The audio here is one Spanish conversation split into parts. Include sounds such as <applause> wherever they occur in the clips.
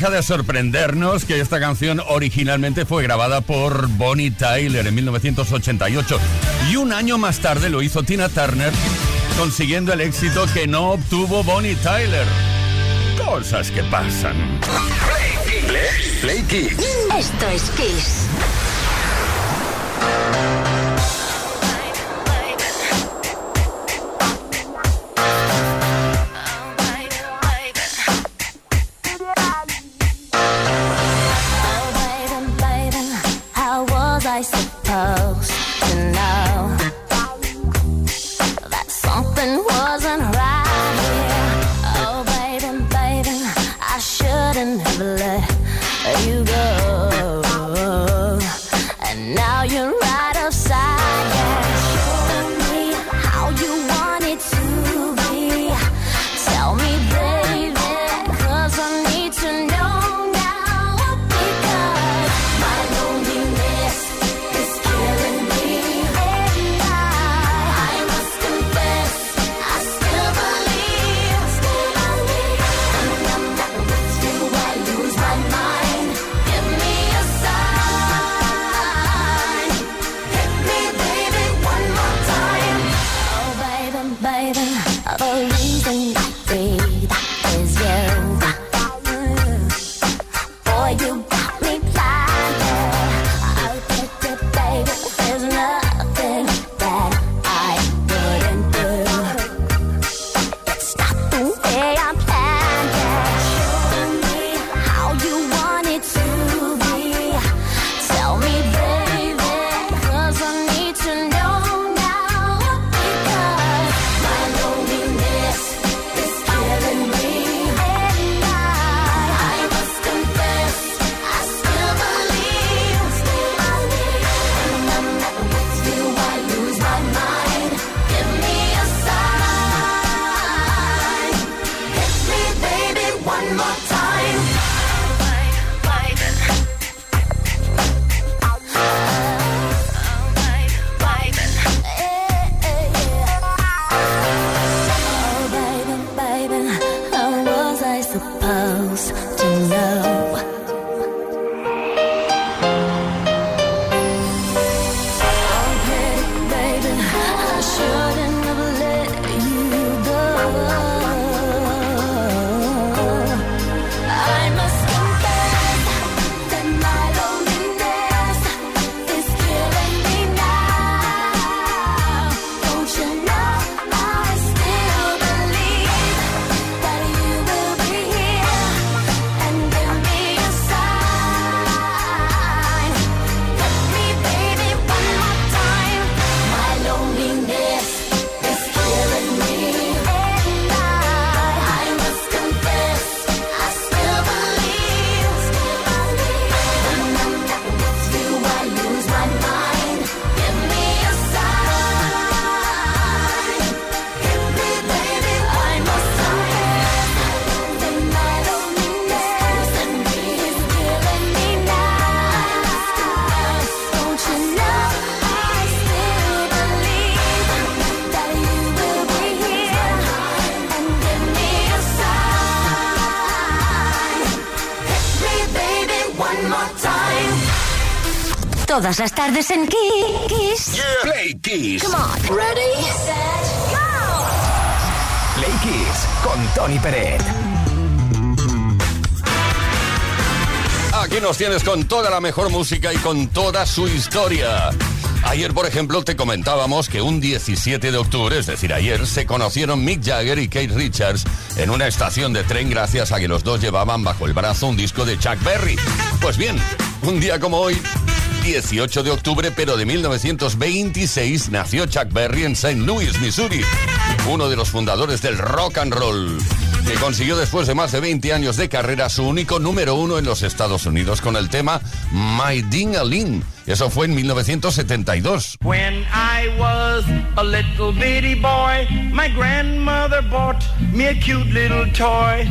deja de sorprendernos que esta canción originalmente fue grabada por Bonnie Tyler en 1988 y un año más tarde lo hizo Tina Turner consiguiendo el éxito que no obtuvo Bonnie Tyler. Cosas que pasan. Play, Kiss. Esto es Kiss. happened wasn't right. Todas las tardes en Kiss. Play Kiss. Come on. Ready, set, go. Play Kiss con Tony Peret. Aquí nos tienes con toda la mejor música y con toda su historia. Ayer, por ejemplo, te comentábamos que un 17 de octubre, es decir, ayer, se conocieron Mick Jagger y Kate Richards en una estación de tren gracias a que los dos llevaban bajo el brazo un disco de Chuck Berry. Pues bien, un día como hoy, 18 de octubre, pero de 1926, nació Chuck Berry en St. Louis, Missouri, uno de los fundadores del rock and roll, que consiguió después de más de 20 años de carrera su único número uno en los Estados Unidos con el tema My Ding-a-Ling. Eso fue en 1972. When I was a little bitty boy, my grandmother bought me a cute little toy.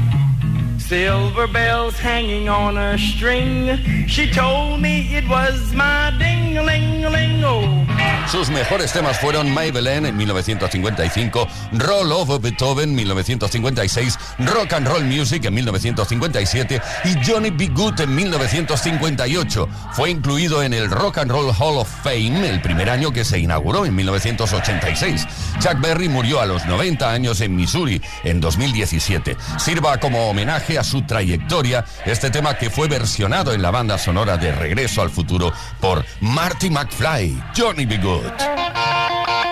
Silver bells hanging on a string. She told me it was my ding ling ling -o. Sus mejores temas fueron Maybelline en 1955, Roll of Beethoven en 1956, Rock and Roll Music en 1957 y Johnny B. Good en 1958. Fue incluido en el Rock and Roll Hall of Fame el primer año que se inauguró en 1986. Chuck Berry murió a los 90 años en Missouri en 2017. Sirva como homenaje su trayectoria, este tema que fue versionado en la banda sonora de Regreso al Futuro por Marty McFly, Johnny B. Good.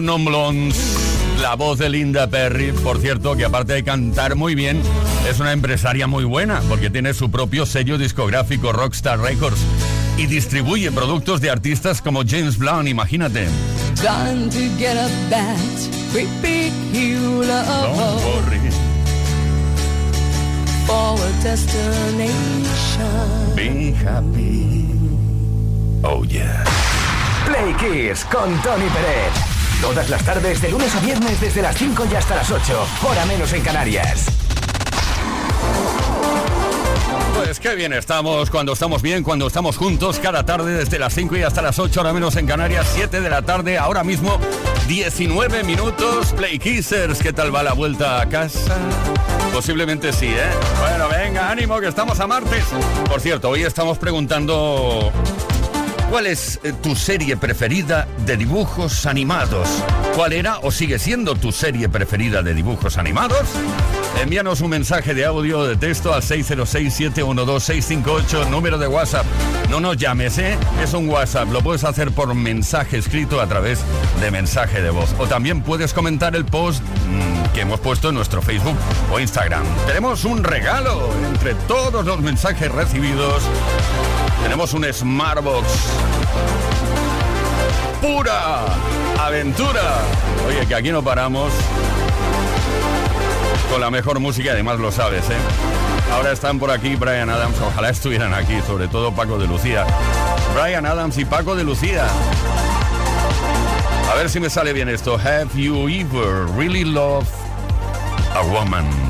Four Non Blondes, la voz de Linda Perry, por cierto, que aparte de cantar muy bien, es una empresaria muy buena, porque tiene su propio sello discográfico Rockstar Records y distribuye productos de artistas como James Blunt, imagínate. Be happy. Oh yeah. Play Kiss con Tony Pérez. Todas las tardes, de lunes a viernes, desde las 5 y hasta las 8. Hora menos en Canarias. Pues qué bien estamos, cuando estamos bien, cuando estamos juntos, cada tarde desde las 5 y hasta las 8, ahora menos en Canarias, 7 de la tarde, ahora mismo 19 minutos, Play Kissers, ¿qué tal va la vuelta a casa? Posiblemente sí, ¿eh? Bueno, venga, ánimo, que estamos a martes. Por cierto, hoy estamos preguntando ¿Cuál es eh, tu serie preferida de dibujos animados? ¿Cuál era o sigue siendo tu serie preferida de dibujos animados? Envíanos un mensaje de audio o de texto al 606-712-658, número de WhatsApp. No nos llames, ¿eh? Es un WhatsApp. Lo puedes hacer por mensaje escrito a través de mensaje de voz. O también puedes comentar el post mm, que hemos puesto en nuestro Facebook o Instagram. Tenemos un regalo entre todos los mensajes recibidos. Tenemos un Smartbox. Pura aventura. Oye, que aquí no paramos. Con la mejor música, además lo sabes, ¿eh? Ahora están por aquí Brian Adams, ojalá estuvieran aquí, sobre todo Paco de Lucía. Brian Adams y Paco de Lucía. A ver si me sale bien esto. Have you ever really loved a woman?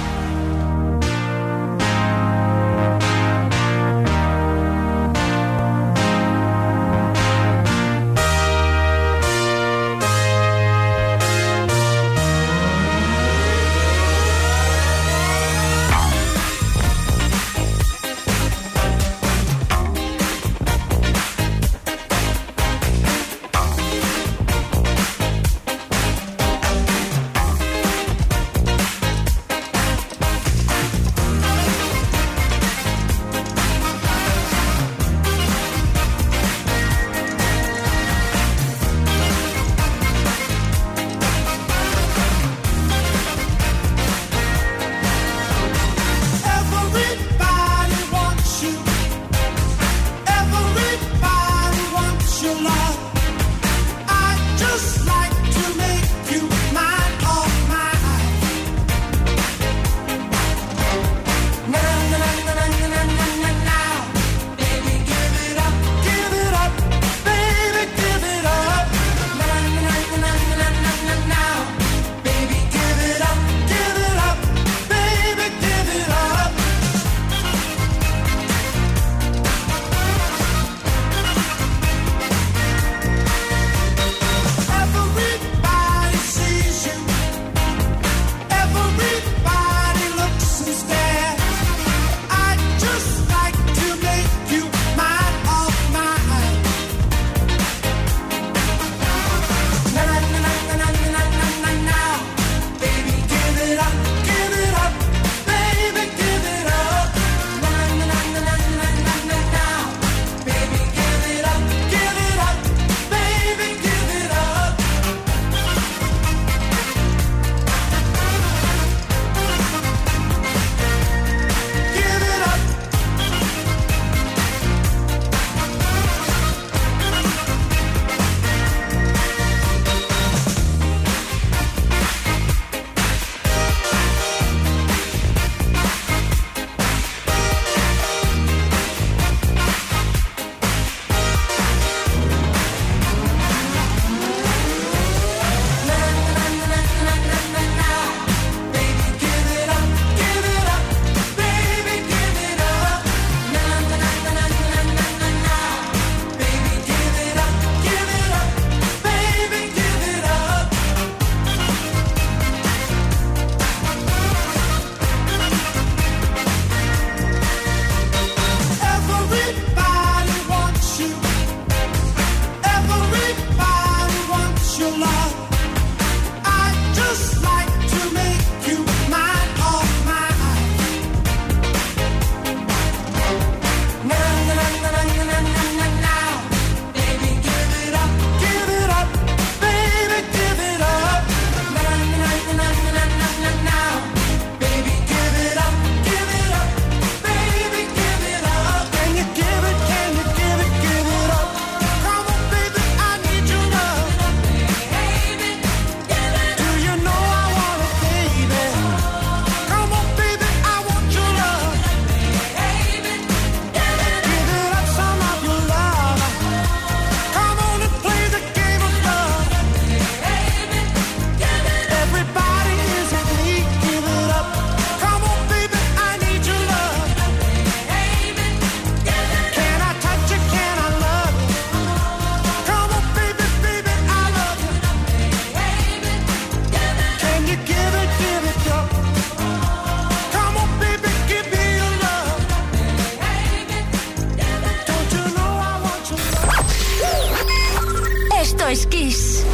es Kiss.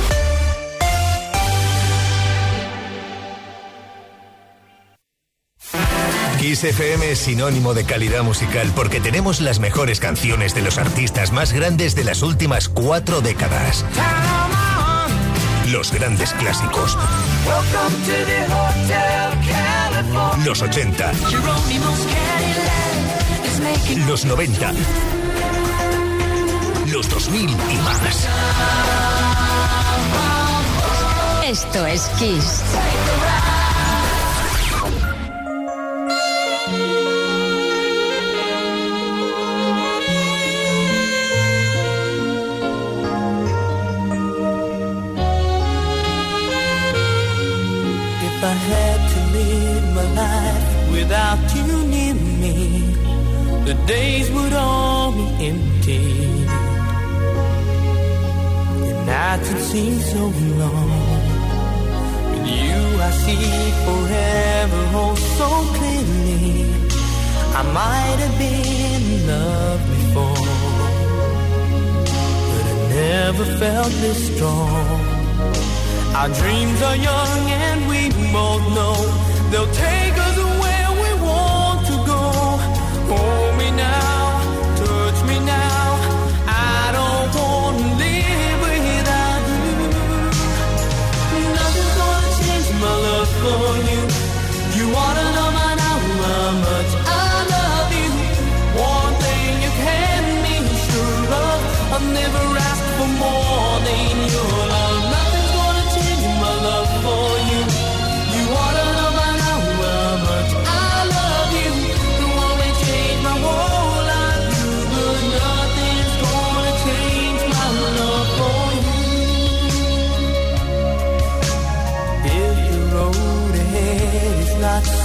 Kiss FM es sinónimo de calidad musical porque tenemos las mejores canciones de los artistas más grandes de las últimas cuatro décadas. Los grandes clásicos. Los 80. Los 90 los 2000 y más. Esto es Kiss. If I had to live my life without you near me, the days would all be empty Nights would seem so long. With you, I see forever, oh so clearly. I might have been in love before, but I never felt this strong. Our dreams are young and we both know they'll take us where we want to go. Hold wanna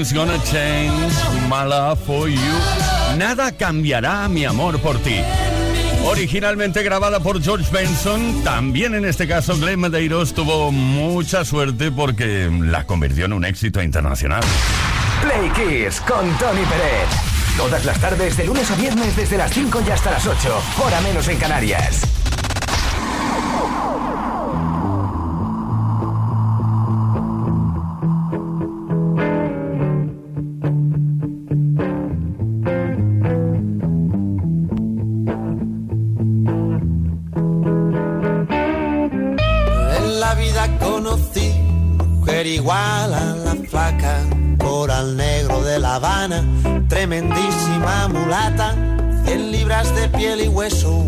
Gonna change my love for you. Nada cambiará mi amor por ti. Originalmente grabada por George Benson, también en este caso Glenn Medeiros tuvo mucha suerte porque la convirtió en un éxito internacional. Play Kiss con Tony Pérez. Todas las tardes, de lunes a viernes, desde las 5 y hasta las 8, hora menos en Canarias. Igual a la flaca, coral negro de La Habana, tremendísima mulata, 100 libras de piel y hueso,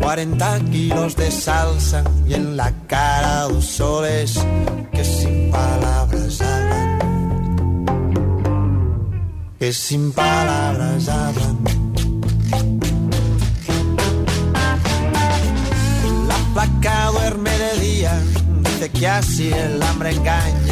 40 kilos de salsa y en la cara dos soles que sin palabras hablan, que sin palabras hablan. La placa duerme de día, dice que así el hambre engaña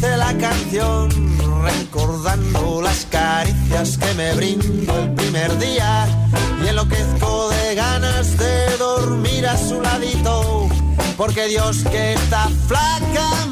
la canción, recordando las caricias que me brindo el primer día. Y enloquezco de ganas de dormir a su ladito, porque Dios que está flaca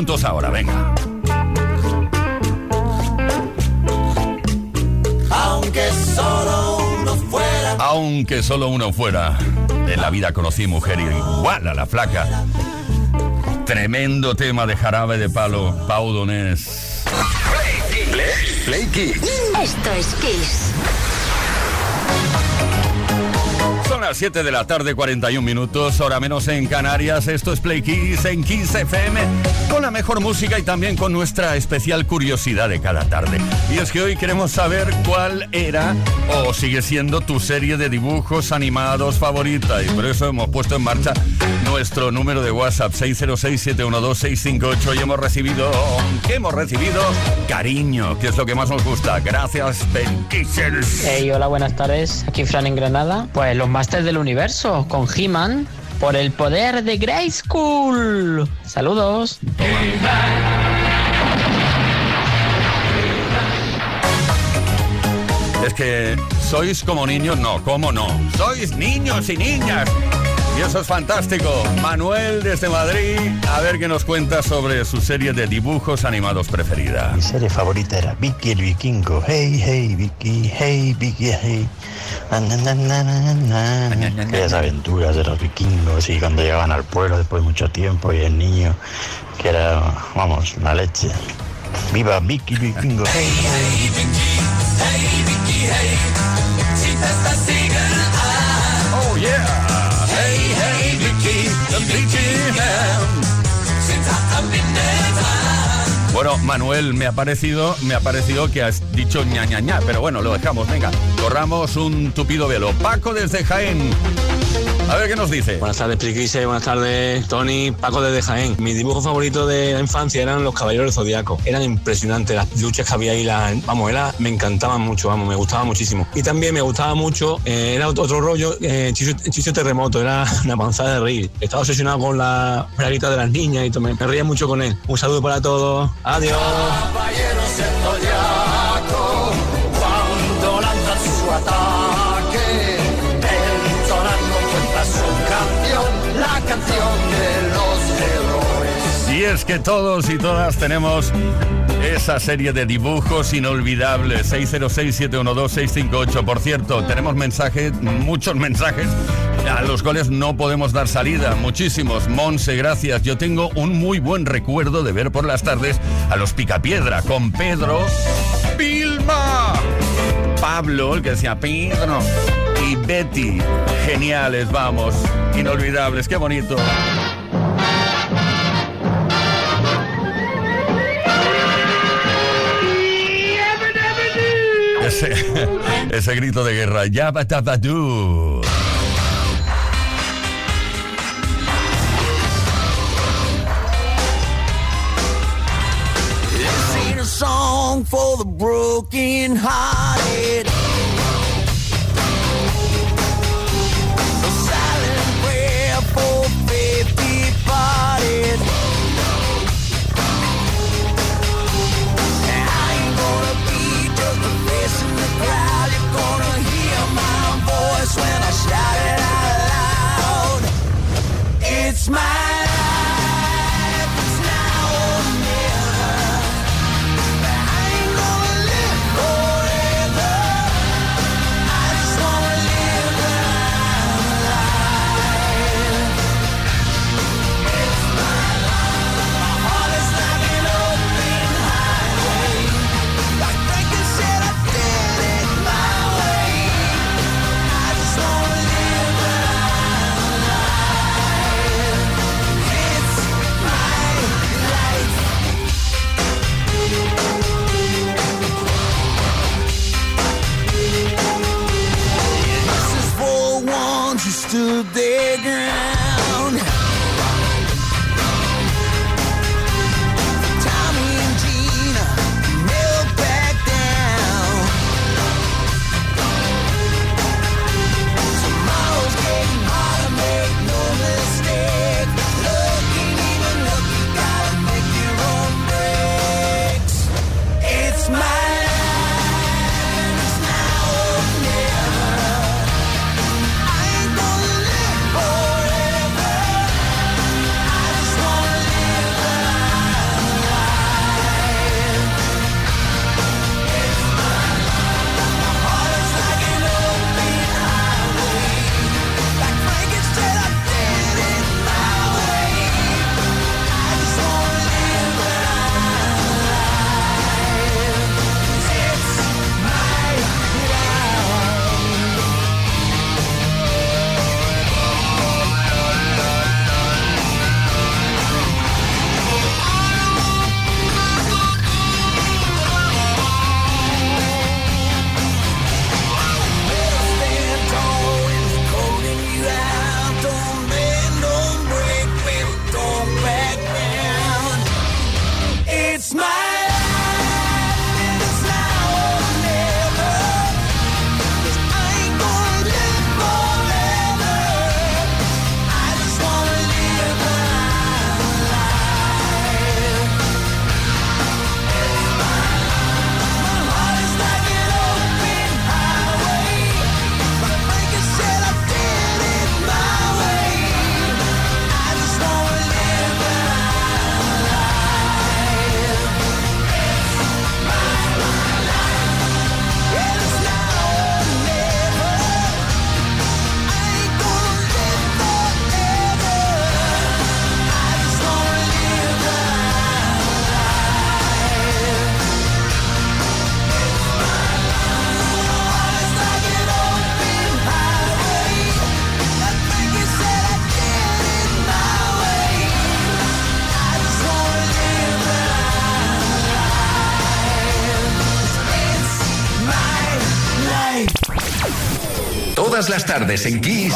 juntos ahora, venga. Aunque solo uno fuera. Aunque solo uno fuera. En la vida conocí mujer igual a la flaca. Tremendo tema de jarabe de palo, Pau Donés. Play Kids. Esto es Kiss. Son las 7 de la tarde, 41 minutos, hora menos en Canarias. Esto es Play Kiss en Kiss FM, con la mejor música y también con nuestra especial curiosidad de cada tarde. Y es que hoy queremos saber cuál era o sigue siendo tu serie de dibujos animados favorita. Y por eso hemos puesto en marcha nuestro número de WhatsApp 606-712-658 y hemos recibido, ¿qué hemos recibido? Cariño, que es lo que más nos gusta. Gracias, Penkissers. Hey, hola, buenas tardes. Aquí Fran en Granada. Pues los Masters del Universo con He-Man por el poder de Grey School. Saludos. Es que sois como niños, no, ¿cómo no? Sois niños y niñas. Y eso es fantástico. Manuel desde Madrid, a ver qué nos cuenta sobre su serie de dibujos animados preferida. Mi serie favorita era Vicky el Vikingo. Hey, hey, Vicky, hey, Vicky, hey. Aquellas aventuras de los vikingos y cuando llegaban al pueblo después de mucho tiempo y el niño, que era, vamos, la leche. ¡Viva Vicky el Vikingo! Hey, hey. Oh Bueno, Manuel, me ha parecido, me ha parecido que has dicho ña ña ña, pero bueno, lo dejamos, venga, corramos un tupido velo. Paco desde Jaén. A ver qué nos dice. Buenas tardes, Priquise. Buenas tardes, Tony. Paco desde Jaén. Mi dibujo favorito de la infancia eran los Caballeros del Zodiaco. Eran impresionantes las luchas que había ahí. La, vamos, era, me encantaban mucho, vamos, me gustaba muchísimo. Y también me gustaba mucho, eh, era otro, rollo, eh, Chicho, Chicho Terremoto. Era <laughs> una panzada de reír. Estaba obsesionado con la braguita de las niñas y to- me, me reía mucho con él. Un saludo para todos. Adiós. Caballeros Y es que todos y todas tenemos esa serie de dibujos inolvidables. 606-712-658. Por cierto, tenemos mensajes, muchos mensajes a los cuales no podemos dar salida. Muchísimos. Monse, gracias. Yo tengo un muy buen recuerdo de ver por las tardes a los Picapiedra con Pedro Vilma. Pablo, el que decía Pedro. Y Betty. Geniales, vamos. Inolvidables. Qué bonito. Ese grito de guerra. Yabatabadoo. Song for the broken. tardes en Kiss.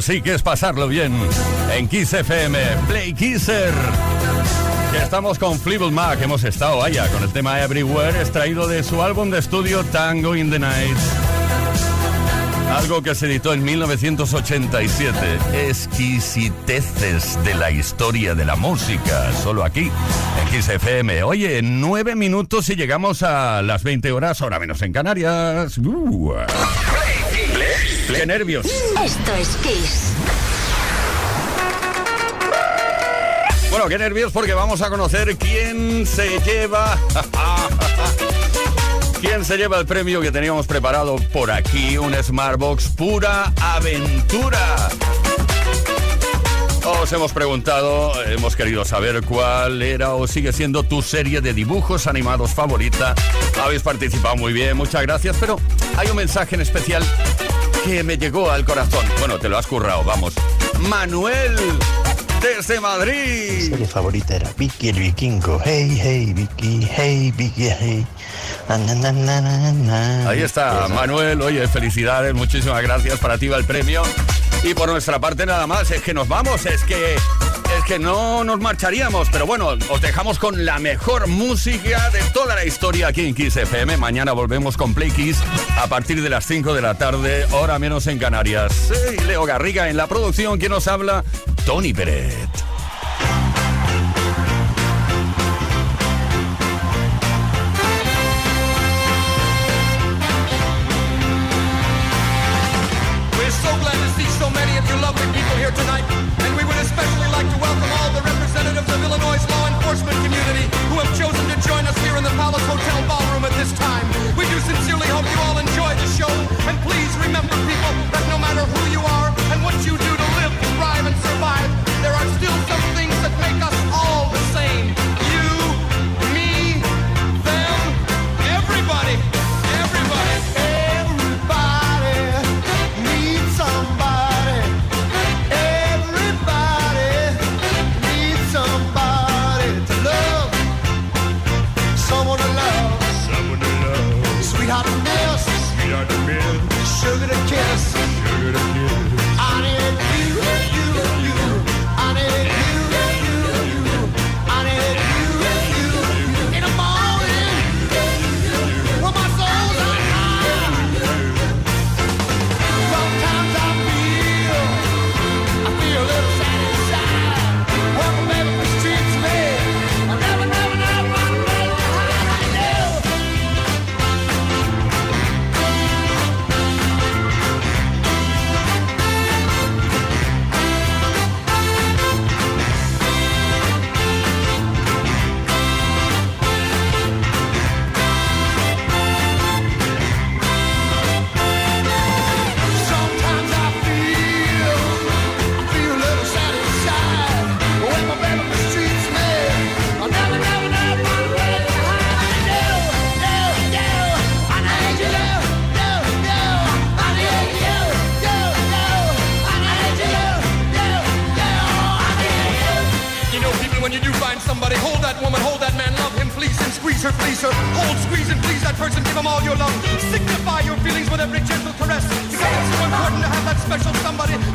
Sí que es pasarlo bien. En Kiss FM, Play Kisser. Ya estamos con Fleetwood Mac. Hemos estado allá con el tema Everywhere, extraído de su álbum de estudio Tango in the Night. Algo que se editó en 1987. Exquisiteces de la historia de la música. Solo aquí, en Kiss FM. Oye, nueve minutos y llegamos a las 20 horas, ahora menos en Canarias. Uh. ¡Qué nervios! Esto es Kiss. Bueno, qué nervios porque vamos a conocer quién se lleva. <laughs> ¿Quién se lleva el premio que teníamos preparado por aquí? Un Smartbox pura aventura. Os hemos preguntado, hemos querido saber cuál era o sigue siendo tu serie de dibujos animados favorita. Habéis participado muy bien, muchas gracias, pero hay un mensaje en especial que me llegó al corazón. Bueno, te lo has currado, vamos. Manuel, desde Madrid. serie favorita era Vicky el Vikingo. Hey, hey, Vicky, hey, Vicky, hey. Na, na, na. Ahí está, Manuel. Oye, felicidades, muchísimas gracias. Para ti va el premio. Y por nuestra parte nada más, es que nos vamos, es que que no nos marcharíamos, pero bueno, os dejamos con la mejor música de toda la historia aquí en Kiss FM. Mañana volvemos con Play Kiss a partir de las 5 de la tarde, hora menos en Canarias. Leo Garriga en la producción, quien nos habla, Tony Peret. Person, all your love. Signify your feelings with every gentle caress. Because it's so important to have that special somebody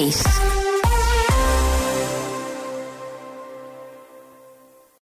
Esto es Kiss.